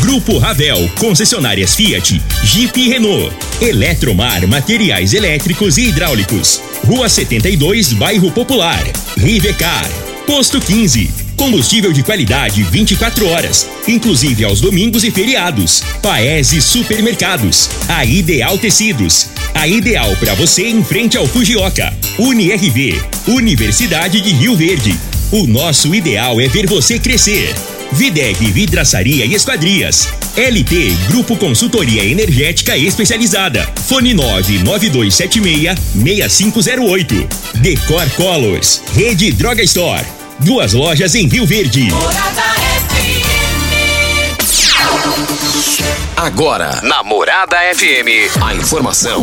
Grupo Ravel, concessionárias Fiat, Jeep e Renault. Eletromar, materiais elétricos e hidráulicos. Rua 72, Bairro Popular. Rivecar. Posto 15. Combustível de qualidade 24 horas, inclusive aos domingos e feriados. Paese Supermercados. A Ideal Tecidos. A ideal para você em frente ao Fujioka. UniRV. Universidade de Rio Verde. O nosso ideal é ver você crescer. Videg Vidraçaria e Esquadrias. LT Grupo Consultoria Energética Especializada. Fone 99276-6508. Decor Colors. Rede Droga Store. Duas lojas em Rio Verde. Agora, na Morada FM, a informação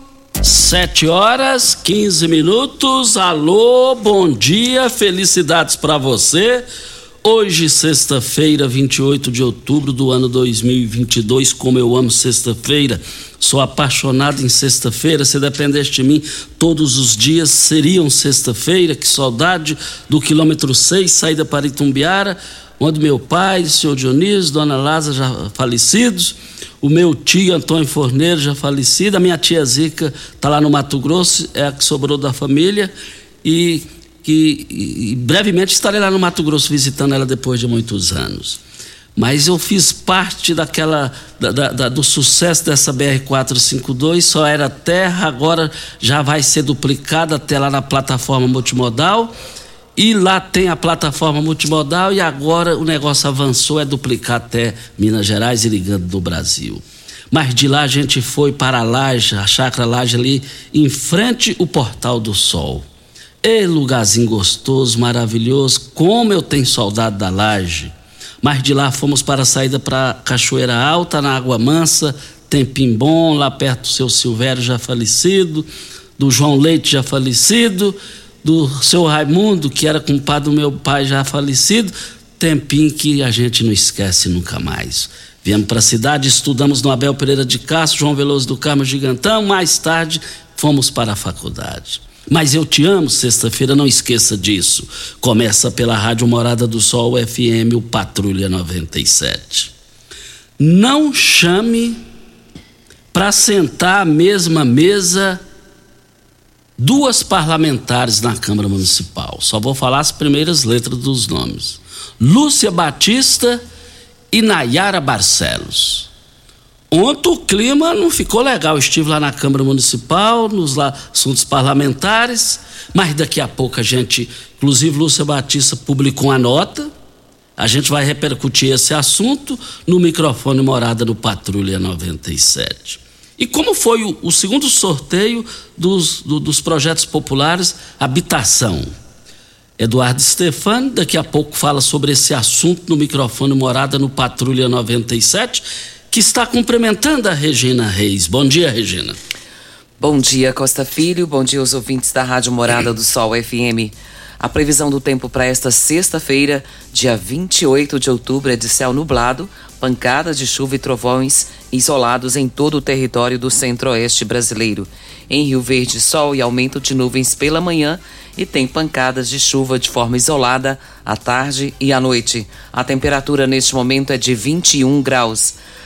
Sete horas, 15 minutos. Alô, bom dia, felicidades para você. Hoje, sexta-feira, 28 de outubro do ano 2022, como eu amo sexta-feira, sou apaixonado em sexta-feira. Se dependesse de mim, todos os dias seriam sexta-feira. Que saudade do quilômetro 6, saída para Itumbiara, onde meu pai, senhor Dionísio, dona Lázara já falecidos o meu tio Antônio Forneiro, já falecido, a minha tia Zica está lá no Mato Grosso, é a que sobrou da família, e que brevemente estarei lá no Mato Grosso visitando ela depois de muitos anos. Mas eu fiz parte daquela da, da, do sucesso dessa BR-452, só era terra, agora já vai ser duplicada até lá na plataforma multimodal e lá tem a plataforma multimodal e agora o negócio avançou, é duplicar até Minas Gerais e ligando do Brasil. Mas de lá a gente foi para a Laje, a Chácara Laje ali, em frente o Portal do Sol. E lugarzinho gostoso, maravilhoso, como eu tenho saudade da Laje. Mas de lá fomos para a saída para Cachoeira Alta, na Água Mansa, tempinho bom, lá perto do seu Silvério já falecido, do João Leite já falecido, do seu Raimundo, que era compadre do meu pai já falecido, tempinho que a gente não esquece nunca mais. Viemos para a cidade, estudamos no Abel Pereira de Castro, João Veloso do Carmo Gigantão, mais tarde fomos para a faculdade. Mas eu te amo, sexta-feira, não esqueça disso. Começa pela Rádio Morada do Sol FM, o Patrulha 97. Não chame para sentar à mesma mesa duas parlamentares na Câmara Municipal. Só vou falar as primeiras letras dos nomes: Lúcia Batista e Nayara Barcelos. Ontem o clima não ficou legal. Estive lá na Câmara Municipal, nos assuntos parlamentares, mas daqui a pouco a gente, inclusive Lúcia Batista publicou uma nota. A gente vai repercutir esse assunto no microfone Morada do Patrulha 97. E como foi o, o segundo sorteio dos, do, dos projetos populares Habitação? Eduardo Stefani, daqui a pouco fala sobre esse assunto no microfone Morada no Patrulha 97, que está cumprimentando a Regina Reis. Bom dia, Regina. Bom dia, Costa Filho. Bom dia aos ouvintes da Rádio Morada do Sol FM. A previsão do tempo para esta sexta-feira, dia 28 de outubro, é de céu nublado, pancadas de chuva e trovões isolados em todo o território do centro-oeste brasileiro. Em Rio Verde, sol e aumento de nuvens pela manhã e tem pancadas de chuva de forma isolada à tarde e à noite. A temperatura neste momento é de 21 graus.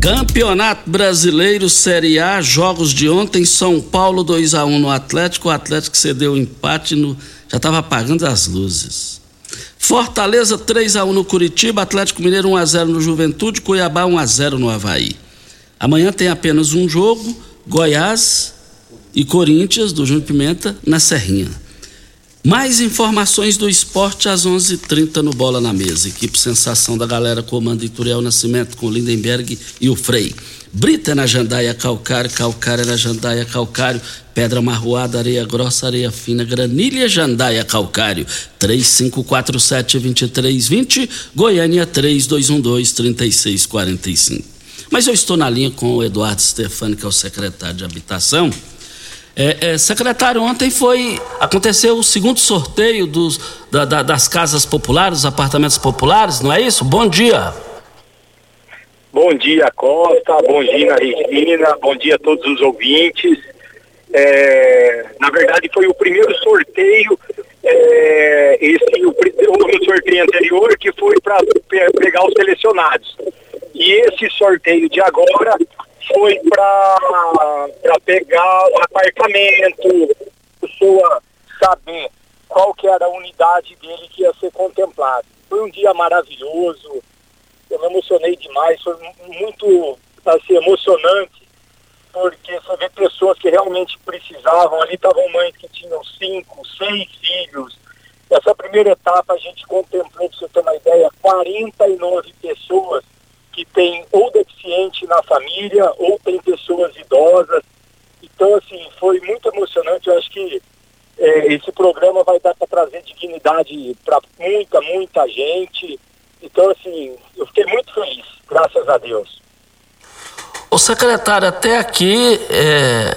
Campeonato Brasileiro Série A, jogos de ontem, São Paulo 2 a 1 no Atlético, o Atlético cedeu o empate no já estava apagando as luzes. Fortaleza 3 a 1 no Curitiba, Atlético Mineiro 1 a 0 no Juventude, Cuiabá 1 a 0 no Havaí. Amanhã tem apenas um jogo, Goiás e Corinthians do Júnior Pimenta na Serrinha. Mais informações do esporte às 11:30 h 30 no Bola na Mesa. Equipe Sensação da Galera comanda Ituriel Nascimento com Lindenberg e o Frei. Brita na jandaia calcário, calcário na jandaia calcário, pedra marroada, areia grossa, areia fina, granilha jandaia calcário. 3547-2320, Goiânia 3212-3645. Mas eu estou na linha com o Eduardo Stefani, que é o secretário de Habitação. É, é, secretário, ontem foi aconteceu o segundo sorteio dos, da, da, das casas populares, dos apartamentos populares, não é isso? Bom dia. Bom dia, Costa. Bom dia, Regina. Bom dia a todos os ouvintes. É, na verdade, foi o primeiro sorteio, é, esse o, o sorteio anterior que foi para pegar os selecionados. E esse sorteio de agora foi para pegar o apartamento, a pessoa saber qual que era a unidade dele que ia ser contemplada. Foi um dia maravilhoso, eu me emocionei demais, foi muito assim, emocionante, porque você vê pessoas que realmente precisavam, ali estavam mães que tinham cinco, seis filhos. Essa primeira etapa a gente contemplou, para você ter uma ideia, 49 pessoas que tem ou deficiente na família ou tem pessoas idosas. Então, assim, foi muito emocionante. Eu acho que é, esse programa vai dar para trazer dignidade para muita, muita gente. Então, assim, eu fiquei muito feliz, graças a Deus. O secretário, até aqui, é,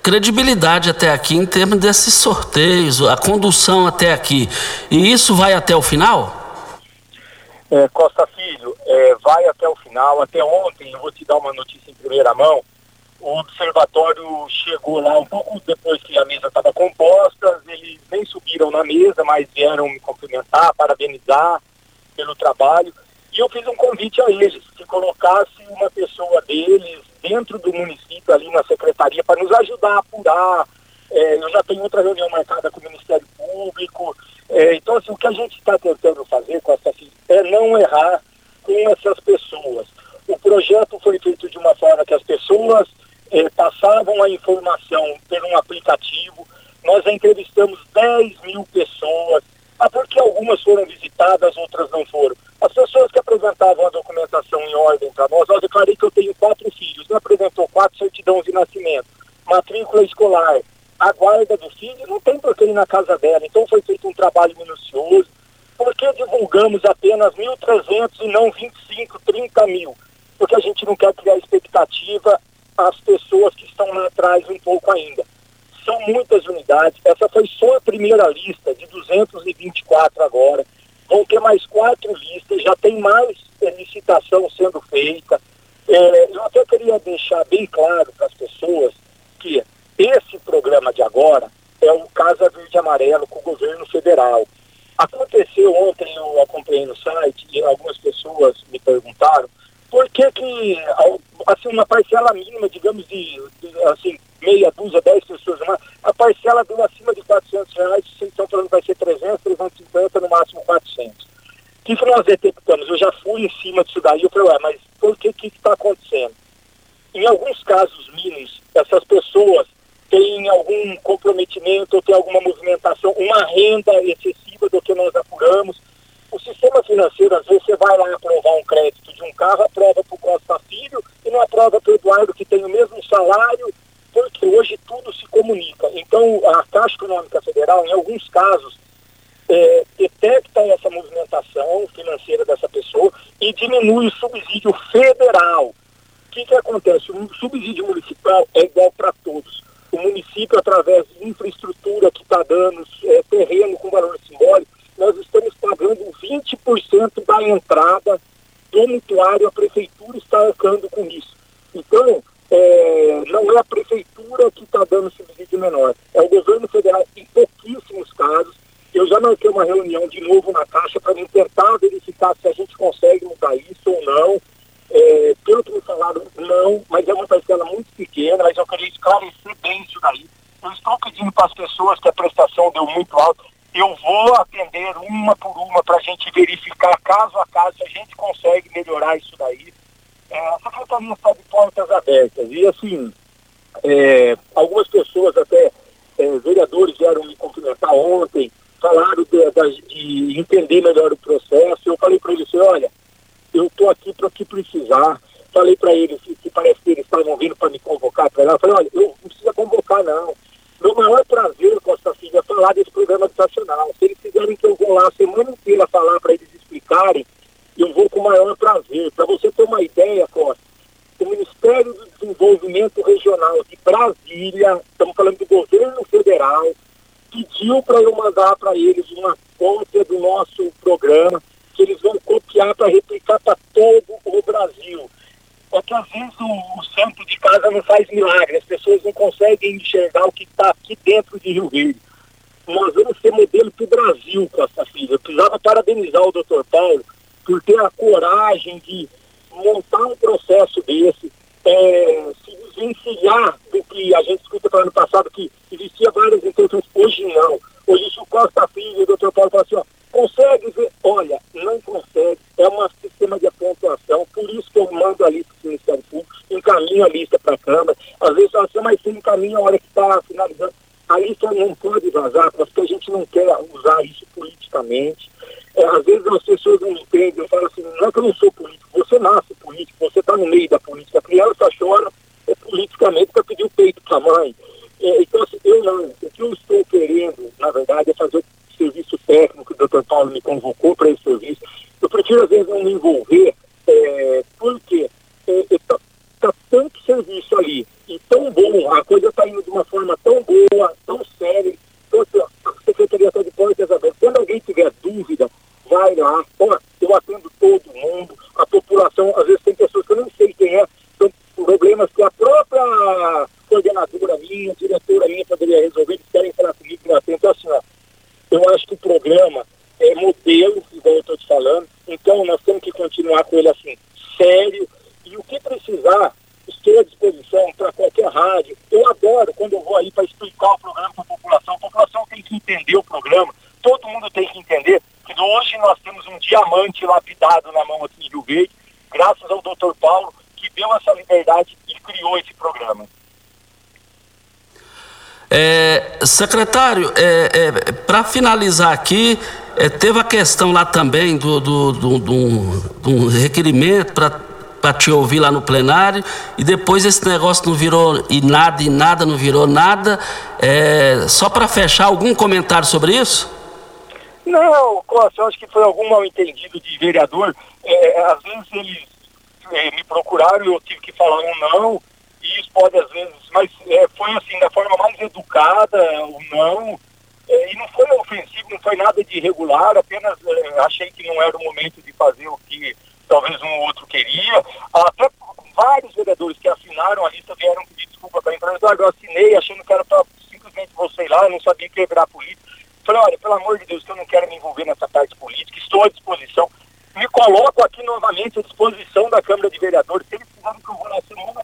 credibilidade até aqui em termos desses sorteios, a condução até aqui. E isso vai até o final? É, Costa Filho, é, vai até o final. Até ontem, eu vou te dar uma notícia em primeira mão. O observatório chegou lá um pouco depois que a mesa estava composta. Eles nem subiram na mesa, mas vieram me cumprimentar, parabenizar pelo trabalho. E eu fiz um convite a eles que colocasse uma pessoa deles dentro do município, ali na secretaria, para nos ajudar a apurar. É, eu já tenho outra reunião marcada com o Ministério Público. É, então, assim, o que a gente está tentando fazer com essa é não errar com essas pessoas. O projeto foi feito de uma forma que as pessoas é, passavam a informação por um aplicativo. Nós entrevistamos 10 mil pessoas. Ah, porque algumas foram visitadas, outras não foram. As pessoas que apresentavam a documentação em ordem para nós, eu declarei que eu tenho quatro filhos, não apresentou quatro certidões de nascimento, matrícula escolar, a guarda do filho, não tem por que ir na casa dela. Então foi feito um trabalho minucioso. Por que divulgamos apenas 1.300 e não 25, 30 mil? Porque a gente não quer criar expectativa às pessoas que estão lá atrás um pouco ainda. São muitas unidades. Essa foi só a primeira lista, de 224 agora. Vão ter mais quatro listas, já tem mais licitação sendo feita. É, eu até queria deixar bem claro para as pessoas que esse programa de agora é o Casa Verde Amarelo com o governo federal. Aconteceu ontem, eu acompanhei no site, e algumas pessoas me perguntaram por que que, assim, uma parcela mínima, digamos, de, de assim, meia dúzia, dez pessoas, uma, a parcela deu acima de 400 reais, vocês estão falando que vai ser 300, 350, no máximo 400. O que, que nós detectamos? Eu já fui em cima disso daí, eu falei, ué, mas por que que está acontecendo? Em alguns casos mínimos, essas pessoas tem algum comprometimento ou tem alguma movimentação, uma renda excessiva do que nós apuramos. O sistema financeiro, às vezes, você vai lá aprovar um crédito de um carro, aprova para o Costa Filho e não aprova para o Eduardo, que tem o mesmo salário, porque hoje tudo se comunica. Então, a Caixa Econômica Federal, em alguns casos, é, detecta essa movimentação financeira dessa pessoa e diminui o subsídio federal. O que, que acontece? O subsídio municipal é igual para todos o município, através de infraestrutura que está dando, é, terreno com valor simbólico, nós estamos pagando 20% da entrada do mutuário, a prefeitura está arcando com isso. Então, é, não é a prefeitura que está dando subsídio menor, é o governo federal em pouquíssimos casos. Eu já marquei uma reunião de novo na Caixa para tentar verificar se a gente consegue mudar isso ou não. É, pelo que me falaram, falaram não, mas é uma parcela muito pequena, mas eu queria esclarecer bem isso daí. Eu estou pedindo para as pessoas que a prestação deu muito alto, eu vou atender uma por uma para a gente verificar caso a caso se a gente consegue melhorar isso daí. É, a secretaria está de portas abertas e assim, é, algumas pessoas até, é, vereadores vieram me cumprimentar ontem, falaram de, de, de entender melhor o processo, eu falei para eles, olha, eu estou aqui para o que precisar. Falei para eles que, que, parece que eles estavam vindo para me convocar para lá. Eu falei, olha, eu não precisa convocar, não. Meu maior prazer, Costa Filho, é falar desse programa habitacional. Se eles quiserem que eu vou lá a semana inteira falar para eles explicarem, eu vou com o maior prazer. Para você ter uma ideia, Costa, o Ministério do Desenvolvimento Regional de Brasília, estamos falando do governo federal, pediu para eu mandar para eles uma cópia do nosso programa que eles vão copiar para replicar para todo o Brasil. É que vezes o, o, santo de casa não faz milagre, as pessoas não conseguem enxergar o que está aqui dentro de Rio Verde. Nós vamos ser modelo para o Brasil, Costa Filho. Eu precisava parabenizar o doutor Paulo por ter a coragem de montar um processo desse, é, se desvencilhar do que a gente escuta para ano passado, que existia várias intenções, hoje não. Hoje o Costa Filho e o doutor Paulo falam assim, ó, Consegue ver? Olha, não consegue. É um sistema de pontuação. Por isso que eu mando a lista para o Ministério Público, encaminho a lista para a Câmara. Às vezes fala assim, mas você encaminha a hora que está finalizando. A lista não pode vazar, porque a gente não quer usar isso politicamente. É, às vezes as pessoas não entendem. Eu falo assim, não é que eu não sou político. Você nasce político, você está no meio da política. A criança chora é, politicamente para pedir o peito para a mãe. É, então, assim, eu não. O que eu estou querendo, na verdade, é fazer serviço técnico, o doutor Paulo me convocou para esse serviço. Eu prefiro, às vezes, não me envolver, é, porque está é, é tá, tá tanto serviço ali e tão bom, a coisa está indo de uma forma tão boa, tão séria. Então, assim, a Secretaria está de portas abertas. Quando alguém tiver dúvida, vai lá. Ó, eu atendo todo mundo. A população, às vezes, tem pessoas que eu não sei quem é, são problemas que a própria coordenadora minha, diretora minha poderia resolver, querem falar comigo, eu atendo. Então, assim, ó, eu acho que o programa é modelo, igual eu estou te falando, então nós temos que continuar com ele assim, sério, e o que precisar, estou à disposição para qualquer rádio. Eu adoro quando eu vou aí para explicar o programa para a população. A população tem que entender o programa, todo mundo tem que entender que hoje nós temos um diamante lapidado na mão aqui em Rio Verde, graças ao doutor Paulo, que deu essa liberdade e criou esse programa. É, secretário, é, é, para finalizar aqui, é, teve a questão lá também do, do, do, do, do requerimento para te ouvir lá no plenário, e depois esse negócio não virou e nada, e nada, não virou nada. É, só para fechar, algum comentário sobre isso? Não, Costa, eu acho que foi algum mal entendido de vereador. É, às vezes eles me procuraram e eu tive que falar um não isso pode às vezes, mas é, foi assim, da forma mais educada, o não, é, e não foi ofensivo, não foi nada de irregular, apenas é, achei que não era o momento de fazer o que talvez um ou outro queria. Até vários vereadores que assinaram a lista vieram pedir desculpa para a empresa, eu assinei achando que era para simplesmente você ir lá, eu não sabia quebrar a política. Falei, olha, pelo amor de Deus, que eu não quero me envolver nessa parte política, estou à disposição. Me coloco aqui novamente à disposição da Câmara de Vereadores. Se eles que eu vou na semana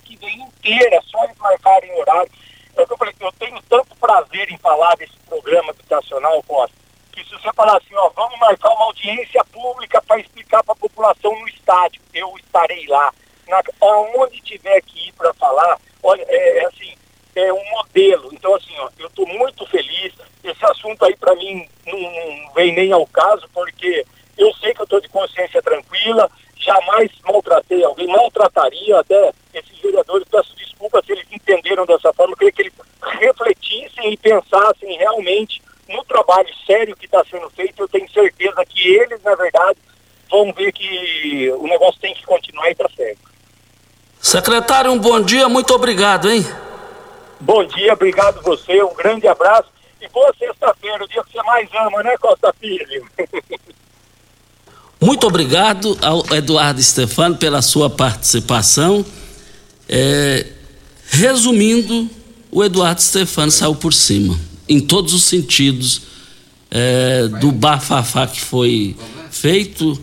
inteira, só eles marcarem horário. É eu, falei, eu tenho tanto prazer em falar desse programa habitacional, Costa, que se você falar assim, ó, vamos marcar uma audiência pública para explicar para a população no estádio, eu estarei lá. Na, aonde tiver que ir para falar, olha, é, é, assim, é um modelo. Então, assim, ó, eu estou muito feliz. Esse assunto aí, para mim, não, não vem nem ao caso, porque eu sei que eu estou de consciência tranquila, jamais maltratei alguém, maltrataria até esses vereadores, peço desculpa se eles entenderam dessa forma, eu queria que eles refletissem e pensassem realmente no trabalho sério que está sendo feito, eu tenho certeza que eles, na verdade, vão ver que o negócio tem que continuar e está certo. Secretário, um bom dia, muito obrigado, hein? Bom dia, obrigado você, um grande abraço e boa sexta-feira, o dia que você mais ama, né, Costa Filho? Muito obrigado ao Eduardo Stefano pela sua participação. É, resumindo, o Eduardo Stefano saiu por cima, em todos os sentidos, é, do bafafá que foi feito.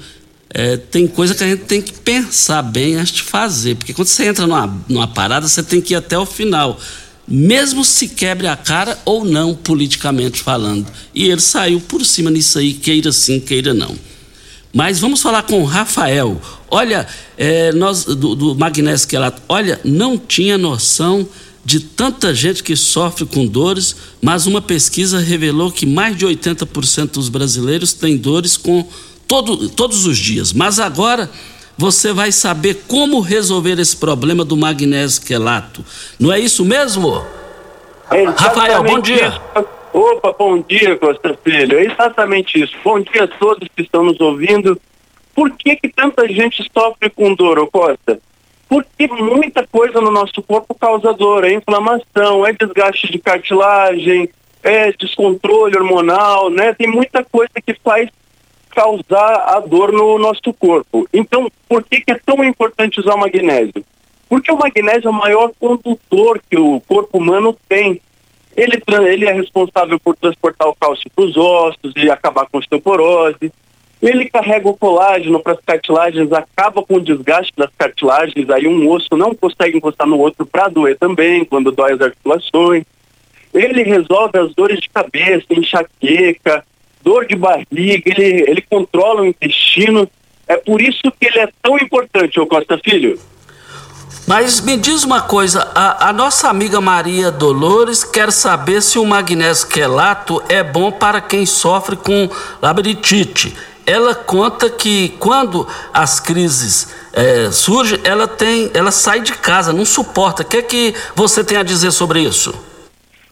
É, tem coisa que a gente tem que pensar bem antes de fazer, porque quando você entra numa, numa parada, você tem que ir até o final, mesmo se quebre a cara ou não, politicamente falando. E ele saiu por cima nisso aí, queira sim, queira não. Mas vamos falar com o Rafael. Olha, é, nós do, do magnésio quelato, olha, não tinha noção de tanta gente que sofre com dores, mas uma pesquisa revelou que mais de 80% dos brasileiros têm dores com todo, todos os dias. Mas agora você vai saber como resolver esse problema do magnésio quelato. Não é isso mesmo? É Rafael, bom dia. Isso. Opa, bom dia, Costa Filho. É exatamente isso. Bom dia a todos que estão nos ouvindo. Por que, que tanta gente sofre com dor, ô Costa? Porque muita coisa no nosso corpo causa dor. É inflamação, é desgaste de cartilagem, é descontrole hormonal, né? Tem muita coisa que faz causar a dor no nosso corpo. Então, por que, que é tão importante usar o magnésio? Porque o magnésio é o maior condutor que o corpo humano tem. Ele, ele é responsável por transportar o cálcio para os ossos e acabar com a osteoporose. Ele carrega o colágeno para as cartilagens, acaba com o desgaste das cartilagens, aí um osso não consegue encostar no outro para doer também, quando dói as articulações. Ele resolve as dores de cabeça, enxaqueca, dor de barriga, ele, ele controla o intestino. É por isso que ele é tão importante, ô Costa Filho. Mas me diz uma coisa, a, a, nossa amiga Maria Dolores quer saber se o magnésio quelato é bom para quem sofre com labirintite. Ela conta que quando as crises é, surgem, ela tem, ela sai de casa, não suporta. O que é que você tem a dizer sobre isso?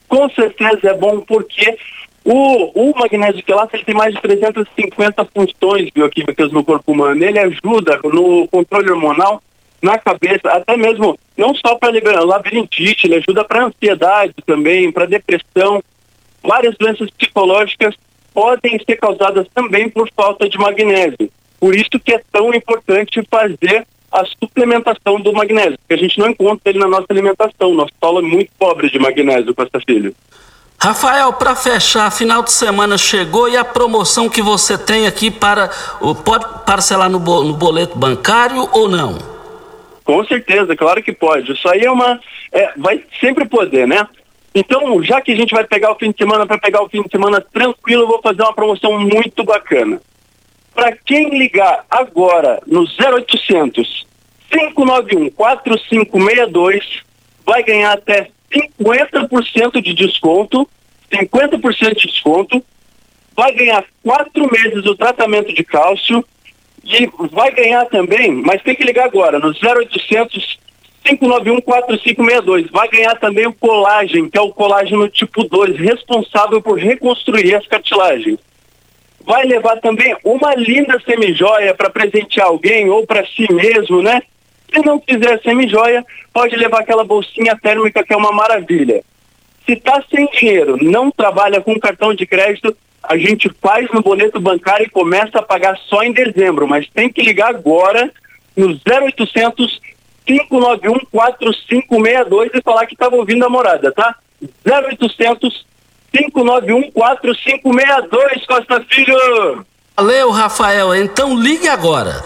Com certeza é bom porque o, o magnésio quelato ele tem mais de 350 funções bioquímicas no corpo humano. Ele ajuda no controle hormonal, na cabeça, até mesmo não só para liberar labirintite, ele ajuda para ansiedade também, para depressão. Várias doenças psicológicas podem ser causadas também por falta de magnésio. Por isso que é tão importante fazer a suplementação do magnésio, porque a gente não encontra ele na nossa alimentação. Nosso solo é muito pobre de magnésio, Costa Filho. Rafael, para fechar, final de semana chegou e a promoção que você tem aqui para. Pode parcelar no, boleto bancário ou não? Com certeza, claro que pode. Isso aí é uma. É, vai sempre poder, né? Então, já que a gente vai pegar o fim de semana para pegar o fim de semana tranquilo, eu vou fazer uma promoção muito bacana. Para quem ligar agora no 0800 591 4562, vai ganhar até 50% de desconto, 50% de desconto, vai ganhar quatro meses do tratamento de cálcio e vai ganhar também, mas tem que ligar agora, no 0800 591 4562. Vai ganhar também o colágeno, que é o colágeno tipo 2, responsável por reconstruir as cartilagens. Vai levar também uma linda semijoia para presentear alguém ou para si mesmo, né? Se não quiser semijoia, pode levar aquela bolsinha térmica que é uma maravilha. Se está sem dinheiro, não trabalha com cartão de crédito, a gente faz no boleto bancário e começa a pagar só em dezembro, mas tem que ligar agora no 0800 591 4562 e falar que estava ouvindo a morada, tá? 0800 591 4562 Costa Filho. Valeu, Rafael. Então ligue agora.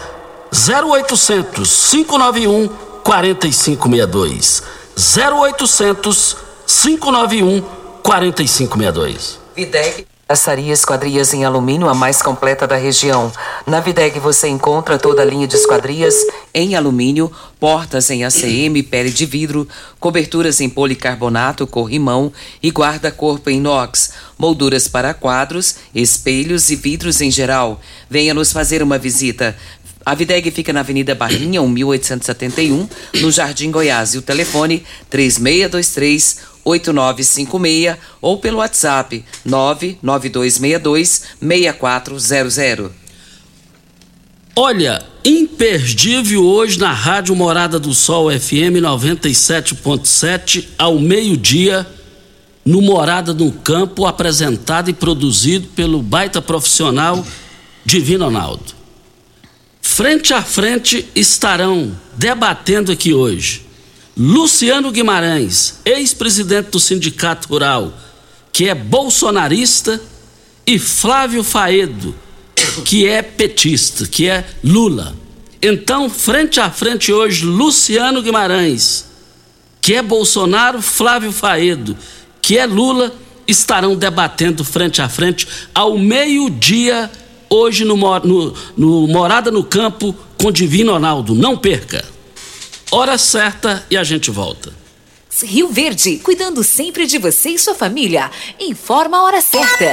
0800 591 4562. 0800 591 4562. Videg. Açaria Esquadrias em Alumínio, a mais completa da região. Na Videg você encontra toda a linha de esquadrias em alumínio, portas em ACM, pele de vidro, coberturas em policarbonato, corrimão e guarda-corpo em inox, molduras para quadros, espelhos e vidros em geral. Venha nos fazer uma visita. A Videg fica na Avenida Barrinha, 1871, no Jardim Goiás. E o telefone 3623 8956 ou pelo WhatsApp 99262 6400. Olha, imperdível hoje na Rádio Morada do Sol FM 97.7 ao meio-dia no Morada no Campo, apresentado e produzido pelo baita profissional Divino Ronaldo. Frente a frente estarão debatendo aqui hoje Luciano Guimarães, ex-presidente do Sindicato Rural, que é bolsonarista, e Flávio Faedo, que é petista, que é Lula. Então, frente a frente hoje, Luciano Guimarães, que é Bolsonaro, Flávio Faedo, que é Lula, estarão debatendo frente a frente ao meio-dia, hoje no, no, no Morada no Campo, com Divino Ronaldo. Não perca! Hora certa e a gente volta. Rio Verde, cuidando sempre de você e sua família. Informa a hora certa.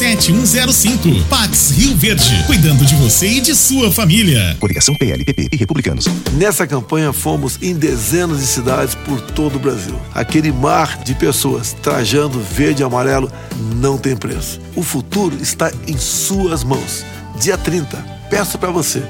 7105. Pax Rio Verde, cuidando de você e de sua família. Coligação PLPP e Republicanos. Nessa campanha fomos em dezenas de cidades por todo o Brasil. Aquele mar de pessoas trajando verde e amarelo não tem preço. O futuro está em suas mãos. Dia 30, peço para você,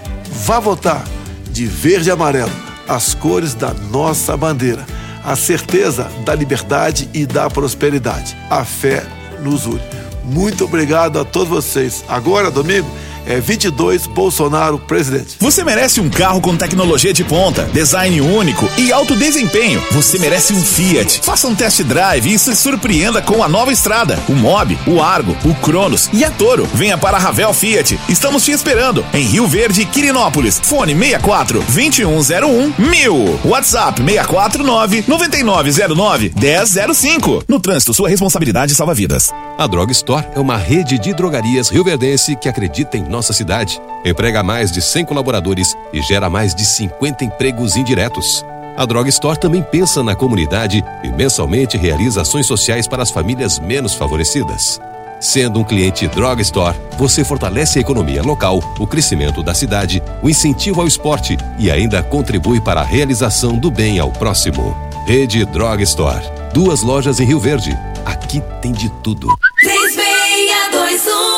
vá votar de verde e amarelo, as cores da nossa bandeira. A certeza da liberdade e da prosperidade. A fé nos une. Muito obrigado a todos vocês. Agora, domingo, é 22 Bolsonaro presidente. Você merece um carro com tecnologia de ponta, design único e alto desempenho. Você merece um Fiat. Faça um test drive e se surpreenda com a nova estrada, o Mob, o Argo, o Cronos e a Toro. Venha para a Ravel Fiat. Estamos te esperando em Rio Verde, Quirinópolis. Fone 64 2101 1000. WhatsApp 649 9909 1005. No trânsito, sua responsabilidade salva vidas. A Drog Store é uma rede de drogarias rioverdense que acredita em nossa cidade, emprega mais de 100 colaboradores e gera mais de 50 empregos indiretos. A Drog Store também pensa na comunidade e mensalmente realiza ações sociais para as famílias menos favorecidas. Sendo um cliente Drog Store, você fortalece a economia local, o crescimento da cidade, o incentivo ao esporte e ainda contribui para a realização do bem ao próximo. Rede Drog Store. Duas lojas em Rio Verde. Aqui tem de tudo. 3621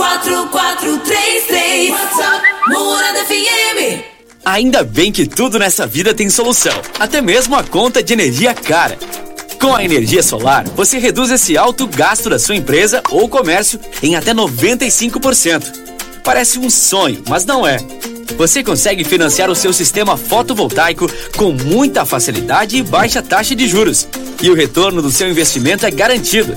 4433 WhatsApp Morada FM Ainda bem que tudo nessa vida tem solução, até mesmo a conta de energia cara. Com a energia solar, você reduz esse alto gasto da sua empresa ou comércio em até 95%. Parece um sonho, mas não é. Você consegue financiar o seu sistema fotovoltaico com muita facilidade e baixa taxa de juros. E o retorno do seu investimento é garantido.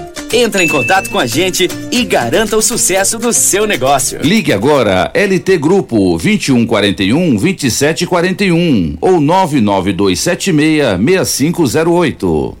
Entre em contato com a gente e garanta o sucesso do seu negócio. Ligue agora LT Grupo 2141 2741 ou 99276 6508.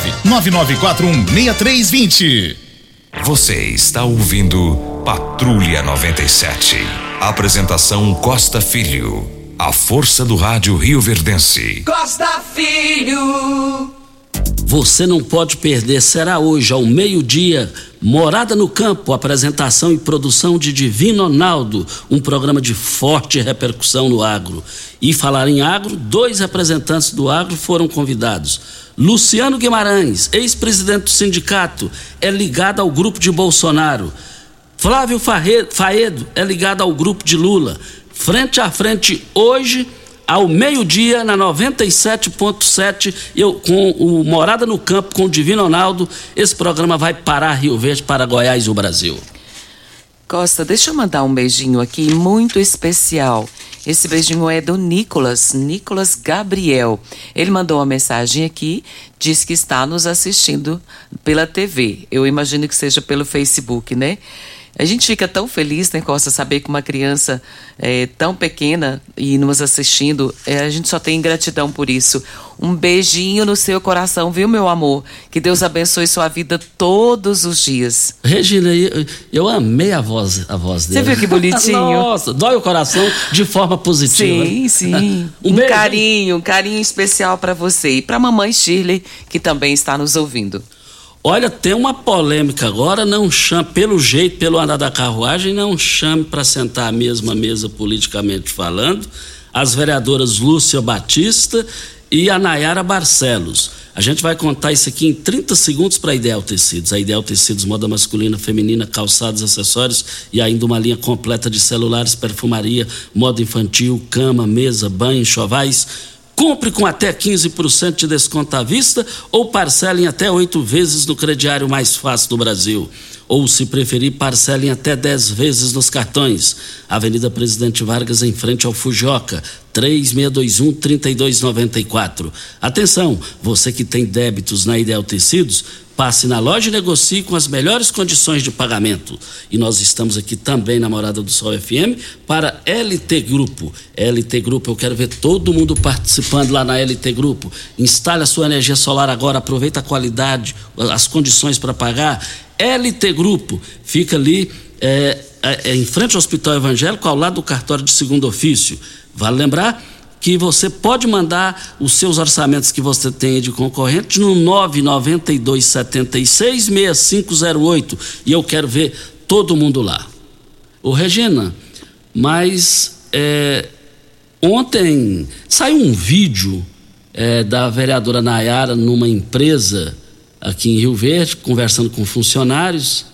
99416320. Você está ouvindo Patrulha 97. Apresentação Costa Filho. A força do rádio Rio Verdense. Costa Filho Você não pode perder. Será hoje, ao meio-dia, Morada no Campo, apresentação e produção de Divino Ronaldo, um programa de forte repercussão no agro. E falar em agro, dois representantes do agro foram convidados. Luciano Guimarães, ex-presidente do sindicato, é ligado ao grupo de Bolsonaro. Flávio Faedo é ligado ao grupo de Lula. Frente a frente hoje ao meio-dia na 97.7 eu com o Morada no Campo com o Divino Ronaldo. Esse programa vai parar Rio Verde para Goiás e o Brasil. Costa, deixa eu mandar um beijinho aqui muito especial. Esse beijinho é do Nicolas, Nicolas Gabriel. Ele mandou uma mensagem aqui, diz que está nos assistindo pela TV. Eu imagino que seja pelo Facebook, né? A gente fica tão feliz, né, Costa, saber que uma criança é, tão pequena e nos assistindo, é, a gente só tem gratidão por isso. Um beijinho no seu coração, viu, meu amor? Que Deus abençoe sua vida todos os dias. Regina, eu, eu amei a voz, a voz dele. Você viu que bonitinho? Nossa, dói o coração de forma positiva. Sim, sim. um, um carinho, um carinho especial para você e para mamãe Shirley, que também está nos ouvindo. Olha, tem uma polêmica agora, não chame, pelo jeito, pelo andar da carruagem, não chame para sentar à mesma mesa politicamente falando as vereadoras Lúcia Batista e a Nayara Barcelos. A gente vai contar isso aqui em 30 segundos para a Ideal Tecidos. A Ideal Tecidos, moda masculina, feminina, calçados, acessórios e ainda uma linha completa de celulares, perfumaria, moda infantil, cama, mesa, banho, chovais Compre com até 15% de desconto à vista ou parcele em até oito vezes no crediário mais fácil do Brasil. Ou, se preferir, parcelem até 10 vezes nos cartões. Avenida Presidente Vargas, em frente ao Fujoca, 3621-3294. Atenção, você que tem débitos na Ideal Tecidos, Passe na loja e negocie com as melhores condições de pagamento. E nós estamos aqui também na Morada do Sol FM para LT Grupo. LT Grupo, eu quero ver todo mundo participando lá na LT Grupo. Instale a sua energia solar agora, aproveita a qualidade, as condições para pagar. LT Grupo, fica ali é, é, em frente ao Hospital Evangélico, ao lado do cartório de segundo ofício. Vale lembrar que você pode mandar os seus orçamentos que você tem de concorrente no 992 76 6508 e eu quero ver todo mundo lá. Ô Regina, mas é, ontem saiu um vídeo é, da vereadora Nayara numa empresa aqui em Rio Verde, conversando com funcionários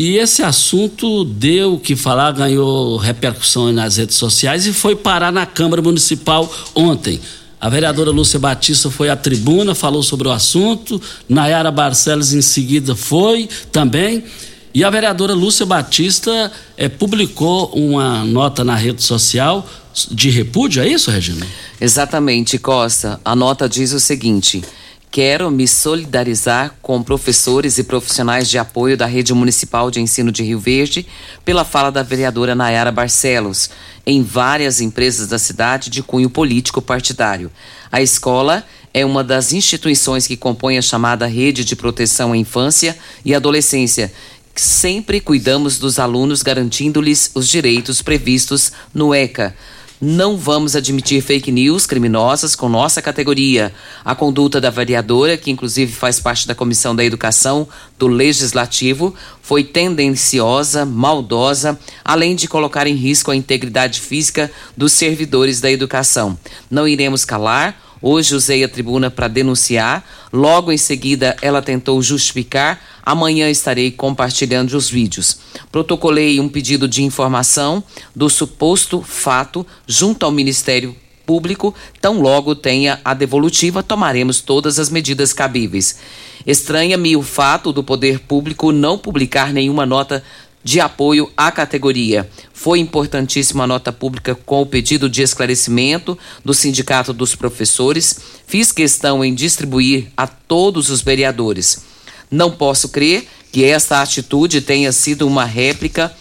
e esse assunto deu o que falar, ganhou repercussão nas redes sociais e foi parar na Câmara Municipal ontem. A vereadora Lúcia Batista foi à tribuna, falou sobre o assunto, Nayara Barcelos em seguida foi também. E a vereadora Lúcia Batista é, publicou uma nota na rede social de repúdio, é isso, Regina? Exatamente, Costa. A nota diz o seguinte: Quero me solidarizar com professores e profissionais de apoio da Rede Municipal de Ensino de Rio Verde pela fala da vereadora Nayara Barcelos em várias empresas da cidade de cunho político partidário. A escola é uma das instituições que compõe a chamada Rede de Proteção à Infância e Adolescência. Sempre cuidamos dos alunos garantindo-lhes os direitos previstos no ECA. Não vamos admitir fake news criminosas com nossa categoria. A conduta da vereadora, que inclusive faz parte da Comissão da Educação do Legislativo, foi tendenciosa, maldosa, além de colocar em risco a integridade física dos servidores da educação. Não iremos calar Hoje usei a tribuna para denunciar, logo em seguida ela tentou justificar. Amanhã estarei compartilhando os vídeos. Protocolei um pedido de informação do suposto fato junto ao Ministério Público. Tão logo tenha a devolutiva, tomaremos todas as medidas cabíveis. Estranha-me o fato do poder público não publicar nenhuma nota de apoio à categoria. Foi importantíssima a nota pública com o pedido de esclarecimento do Sindicato dos Professores. Fiz questão em distribuir a todos os vereadores. Não posso crer que esta atitude tenha sido uma réplica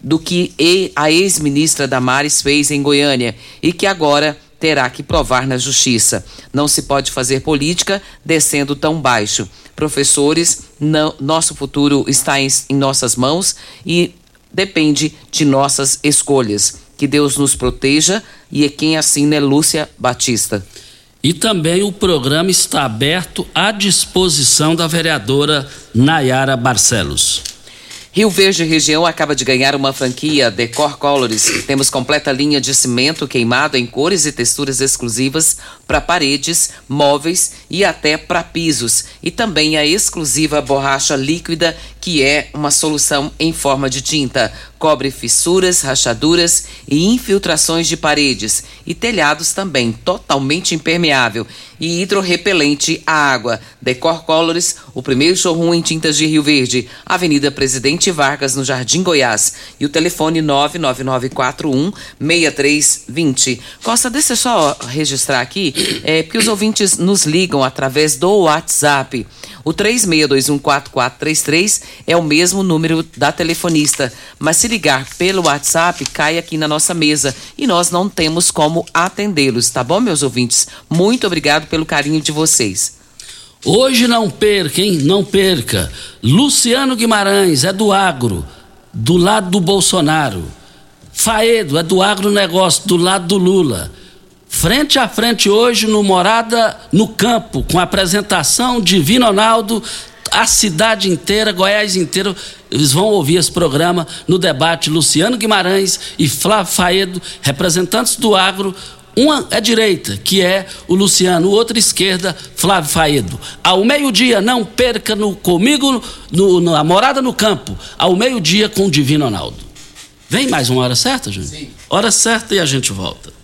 do que a ex-ministra Damares fez em Goiânia e que agora terá que provar na justiça. Não se pode fazer política descendo tão baixo. Professores, não, nosso futuro está em, em nossas mãos e depende de nossas escolhas. Que Deus nos proteja e é quem assina é Lúcia Batista. E também o programa está aberto à disposição da vereadora Nayara Barcelos. Rio Verde Região acaba de ganhar uma franquia Decor Colors. Temos completa linha de cimento queimado em cores e texturas exclusivas para paredes, móveis e até para pisos. E também a exclusiva borracha líquida, que é uma solução em forma de tinta. Cobre fissuras, rachaduras e infiltrações de paredes. E telhados também, totalmente impermeável e hidrorrepelente à água. Decor Colors, o primeiro showroom em tintas de Rio Verde. Avenida Presidente Vargas, no Jardim Goiás. E o telefone 99941 6320. Costa, deixa eu só registrar aqui, é, porque os ouvintes nos ligam através do WhatsApp. O 36214433 é o mesmo número da telefonista, mas se ligar pelo WhatsApp, cai aqui na nossa mesa e nós não temos como atendê-los, tá bom, meus ouvintes? Muito obrigado pelo carinho de vocês. Hoje não perca, hein? Não perca. Luciano Guimarães é do agro, do lado do Bolsonaro. Faedo é do agronegócio, do lado do Lula. Frente a frente hoje no Morada no Campo, com a apresentação de Vino Ronaldo, a cidade inteira, Goiás inteiro, eles vão ouvir esse programa no debate Luciano Guimarães e Flávio Faedo, representantes do agro, uma é direita, que é o Luciano, outra esquerda, Flávio Faedo. Ao meio-dia, não perca no, comigo no, na Morada no Campo, ao meio-dia com o Divino Ronaldo. Vem mais uma hora certa, Júnior? Sim. Hora certa e a gente volta.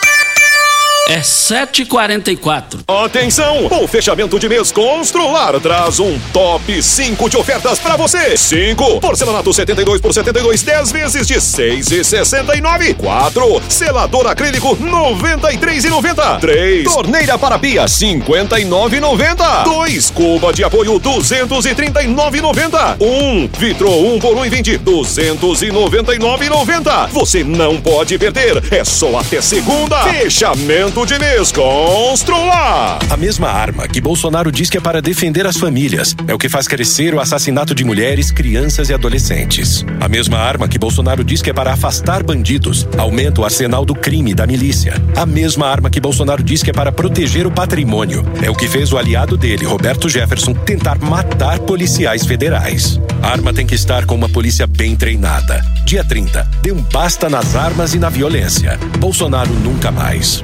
É 7h44. Atenção! O fechamento de mês Constrular traz um top 5 de ofertas para você. 5. Porcelanato 72 por 72, 10 vezes de 6,69. 4. Selador acrílico 93,90. 3. Torneira para pia 59,90. 2. Cuba de apoio 239,90. 1. Vitro 1 por 1,20 299,90. Você não pode perder. É só até segunda. Fechamento de mês Constrular. A mesma arma que Bolsonaro diz que é para defender as famílias é o que faz crescer o assassinato de mulheres, crianças e adolescentes. A mesma arma que Bolsonaro diz que é para afastar bandidos aumenta o arsenal do crime da milícia. A mesma arma que Bolsonaro diz que é para proteger o patrimônio é o que fez o aliado dele, Roberto Jefferson, tentar matar policiais federais. A arma tem que estar com uma polícia bem treinada. Dia 30, dê um basta nas armas e na violência. Bolsonaro nunca mais.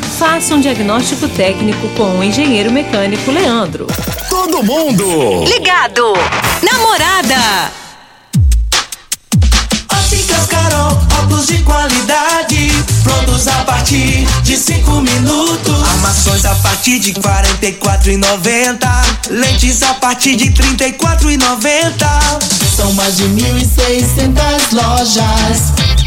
Faça um diagnóstico técnico com o engenheiro mecânico Leandro. Todo mundo Ligado. Namorada. Óticas Carol, óculos de qualidade, prontos a partir de 5 minutos. Armações a partir de 44,90. Lentes a partir de 34,90. São mais de 1.600 lojas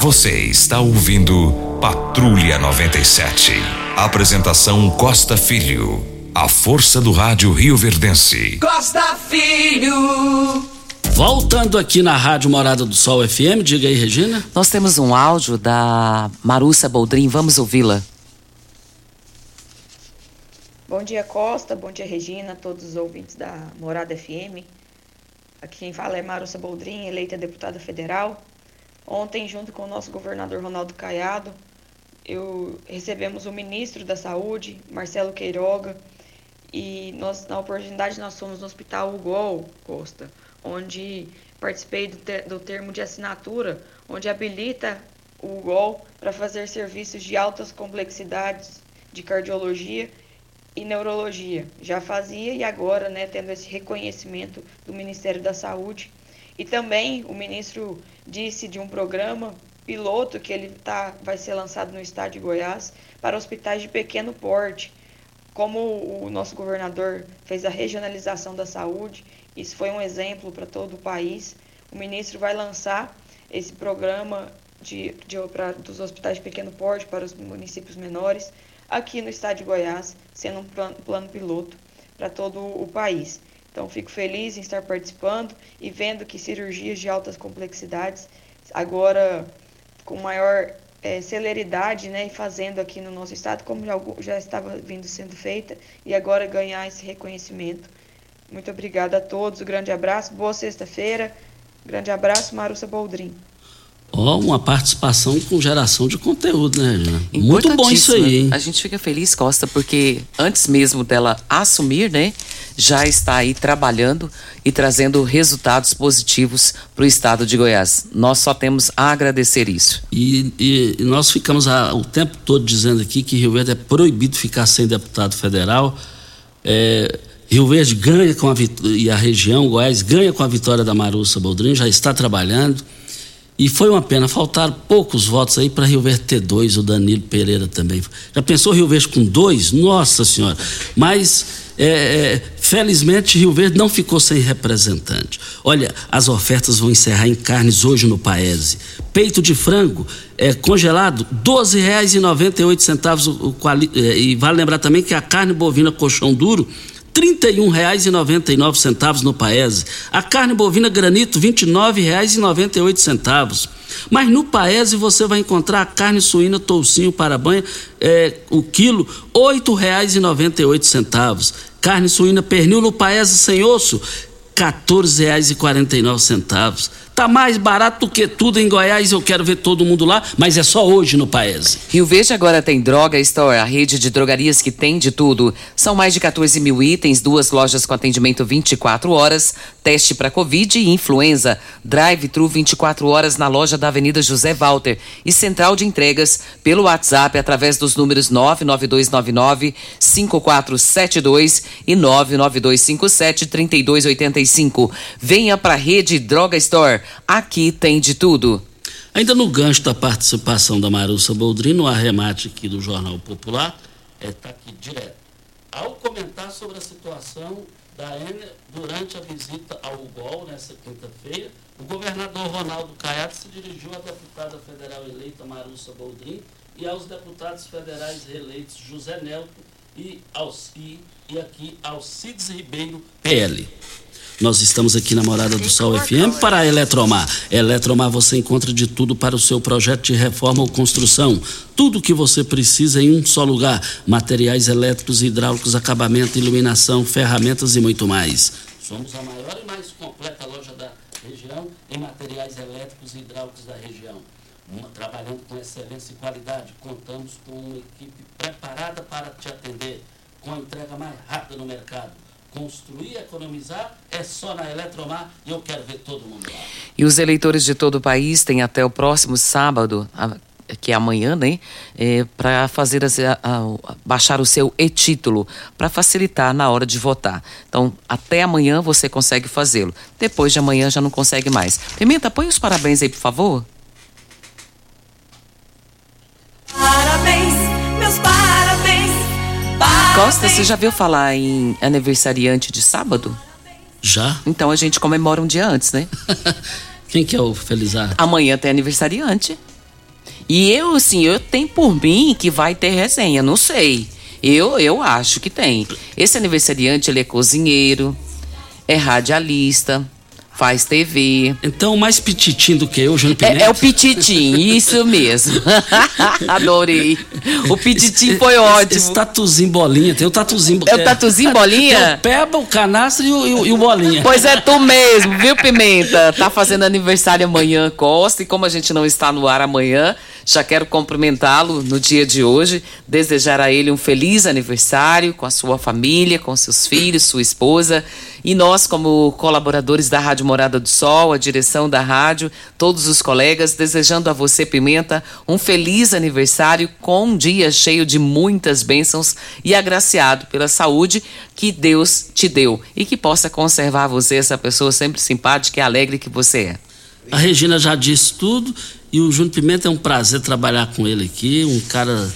Você está ouvindo Patrulha 97. Apresentação Costa Filho. A força do rádio Rio Verdense. Costa Filho. Voltando aqui na Rádio Morada do Sol FM, diga aí, Regina. Nós temos um áudio da Marussa Boldrin, vamos ouvi-la. Bom dia, Costa. Bom dia, Regina, todos os ouvintes da Morada FM. Aqui quem fala é Marussa Boldrin, eleita deputada federal. Ontem, junto com o nosso governador Ronaldo Caiado, eu recebemos o ministro da Saúde, Marcelo Queiroga, e nós, na oportunidade nós fomos no Hospital UGOL, Costa, onde participei do, do termo de assinatura, onde habilita o UGOL para fazer serviços de altas complexidades de cardiologia e neurologia. Já fazia e agora, né, tendo esse reconhecimento do Ministério da Saúde. E também o ministro disse de um programa piloto que ele tá, vai ser lançado no estado de Goiás para hospitais de pequeno porte. Como o nosso governador fez a regionalização da saúde, isso foi um exemplo para todo o país. O ministro vai lançar esse programa de, de, pra, dos hospitais de pequeno porte para os municípios menores aqui no estado de Goiás, sendo um plano, plano piloto para todo o país. Então, fico feliz em estar participando e vendo que cirurgias de altas complexidades, agora com maior é, celeridade, né, e fazendo aqui no nosso estado, como já, já estava vindo sendo feita, e agora ganhar esse reconhecimento. Muito obrigada a todos, um grande abraço, boa sexta-feira, grande abraço, Marussa Boldrin. Ó, oh, uma participação com geração de conteúdo, né, Regina? Muito bom isso aí, hein? A gente fica feliz, Costa, porque antes mesmo dela assumir, né, já está aí trabalhando e trazendo resultados positivos para o estado de Goiás. Nós só temos a agradecer isso. E, e, e nós ficamos a, o tempo todo dizendo aqui que Rio Verde é proibido ficar sem deputado federal. É, Rio Verde ganha com a e a região, Goiás, ganha com a vitória da Marussa Boldrin, já está trabalhando. E foi uma pena, faltaram poucos votos aí para Rio Verde ter dois, o Danilo Pereira também. Já pensou Rio Verde com dois? Nossa Senhora! Mas, é, é, felizmente, Rio Verde não ficou sem representante. Olha, as ofertas vão encerrar em carnes hoje no Paese. Peito de frango é, congelado, R$ 12,98. O, o, é, e vale lembrar também que a carne bovina colchão duro R$ 31,99 no Paese. A carne bovina granito, R$ 29,98. Mas no Paese você vai encontrar a carne suína toucinho para banha, é, o quilo, R$ 8,98. Carne suína pernil no Paese sem osso, R$ 14,49. Tá mais barato do que tudo em Goiás, eu quero ver todo mundo lá, mas é só hoje no país. Rio Verde agora tem Droga Store, a rede de drogarias que tem de tudo. São mais de 14 mil itens, duas lojas com atendimento 24 horas, teste para Covid e influenza, drive-thru 24 horas na loja da Avenida José Walter e central de entregas pelo WhatsApp através dos números 99299 5472 e 99257 3285. Venha para a rede Droga Store Aqui tem de tudo. Ainda no gancho da participação da Marussa Boldrino, no arremate aqui do Jornal Popular, está é, tá aqui direto. Ao comentar sobre a situação da Ener durante a visita ao UGOL nessa quinta-feira, o governador Ronaldo Caiado se dirigiu à deputada federal eleita Marussa Boldrin e aos deputados federais reeleitos José Nelto e, e, e aqui Alcides Ribeiro, PL. Nós estamos aqui na Morada do Sol FM para a Eletromar. Eletromar você encontra de tudo para o seu projeto de reforma ou construção. Tudo o que você precisa em um só lugar: materiais elétricos, hidráulicos, acabamento, iluminação, ferramentas e muito mais. Somos a maior e mais completa loja da região em materiais elétricos e hidráulicos da região. Uma, trabalhando com excelência e qualidade. Contamos com uma equipe preparada para te atender, com a entrega mais rápida no mercado construir, economizar, é só na Eletromar e eu quero ver todo mundo lá. E os eleitores de todo o país têm até o próximo sábado, que é amanhã, né, é, para fazer a, a, baixar o seu e-título, para facilitar na hora de votar. Então, até amanhã você consegue fazê-lo. Depois de amanhã já não consegue mais. Pimenta, põe os parabéns aí, por favor. Parabéns. Costa, você já viu falar em aniversariante de sábado? Já. Então a gente comemora um dia antes, né? Quem que é o Felizardo? Amanhã tem aniversariante. E eu, assim, eu tenho por mim que vai ter resenha, não sei. Eu, eu acho que tem. Esse aniversariante, ele é cozinheiro, é radialista, faz TV. Então, mais pititim do que eu, Pimenta? É, é o pititim, isso mesmo. Adorei. O pititim foi ótimo. Esse tatuzinho bolinha, tem o tatuzinho... É o tatuzinho bolinha? Tem o peba, o canastro e o, e o bolinha. Pois é, tu mesmo, viu, Pimenta? Tá fazendo aniversário amanhã, Costa, e como a gente não está no ar amanhã, já quero cumprimentá-lo no dia de hoje, desejar a ele um feliz aniversário com a sua família, com seus filhos, sua esposa. E nós, como colaboradores da Rádio Morada do Sol, a direção da rádio, todos os colegas, desejando a você, Pimenta, um feliz aniversário com um dia cheio de muitas bênçãos e agraciado pela saúde que Deus te deu e que possa conservar você, essa pessoa sempre simpática e alegre que você é. A Regina já disse tudo e o Júnior Pimenta é um prazer trabalhar com ele aqui, um cara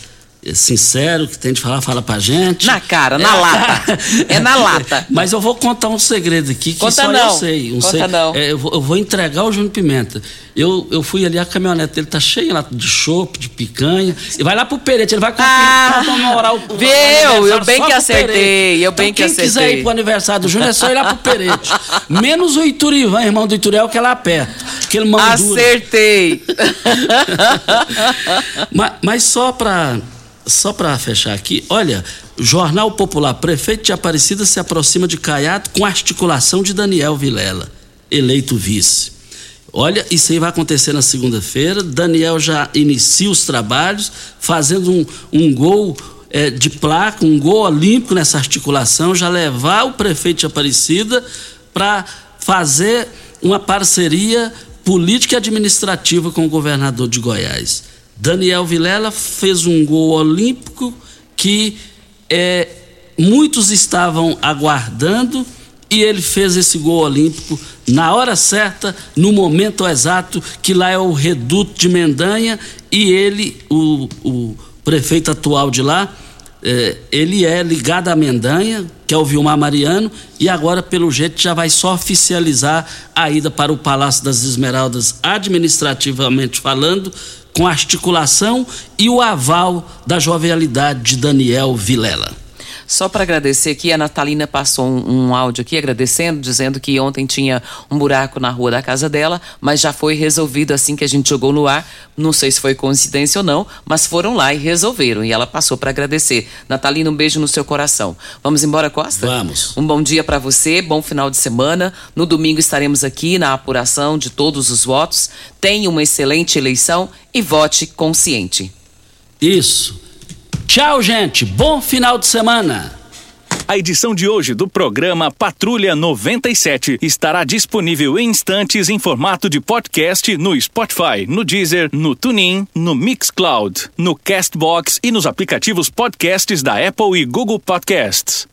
sincero, que tem de falar, fala pra gente. Na cara, na é. lata. É na lata. Mas eu vou contar um segredo aqui que Conta só não. eu sei. Um Conta não. É, eu, vou, eu, vou, entregar o Júnior Pimenta. Eu, eu fui ali, a caminhonete dele tá cheia lá de chopp, de picanha. E vai lá pro Perete, ele vai ah, comemorar o, o Viu? Eu bem que acertei, eu bem então, que quem acertei. quiser ir pro aniversário do Júnior é só ir lá pro Perete. Menos o Iturivan, irmão do Ituriel, que é lá perto. Aquele mão Acertei. mas, mas só pra só para fechar aqui, olha, Jornal Popular, prefeito de Aparecida se aproxima de Caiado com articulação de Daniel Vilela, eleito vice. Olha, isso aí vai acontecer na segunda-feira. Daniel já inicia os trabalhos, fazendo um, um gol é, de placa, um gol olímpico nessa articulação, já levar o prefeito de Aparecida para fazer uma parceria política e administrativa com o governador de Goiás. Daniel Vilela fez um gol olímpico que é, muitos estavam aguardando e ele fez esse gol olímpico na hora certa, no momento exato, que lá é o reduto de Mendanha e ele, o, o prefeito atual de lá, é, ele é ligado à Mendanha, que é o Vilmar Mariano, e agora, pelo jeito, já vai só oficializar a ida para o Palácio das Esmeraldas, administrativamente falando, com articulação e o aval da jovialidade de Daniel Vilela. Só para agradecer aqui, a Natalina passou um, um, áudio aqui agradecendo, dizendo que ontem tinha um buraco na rua da casa dela, mas já foi resolvido assim que a gente jogou no ar. Não sei se foi coincidência ou não, mas foram lá e resolveram. E ela passou para agradecer. Natalina, um beijo no seu coração. Vamos embora, Costa? Vamos. Um bom dia para você, bom final de semana. No domingo estaremos aqui na apuração de todos os votos. Tenha uma excelente eleição e vote consciente. Isso. Tchau, gente. Bom final de semana. A edição de hoje do programa Patrulha 97 estará disponível em instantes em formato de podcast no Spotify, no Deezer, no TuneIn, no Mixcloud, no Castbox e nos aplicativos podcasts da Apple e Google Podcasts.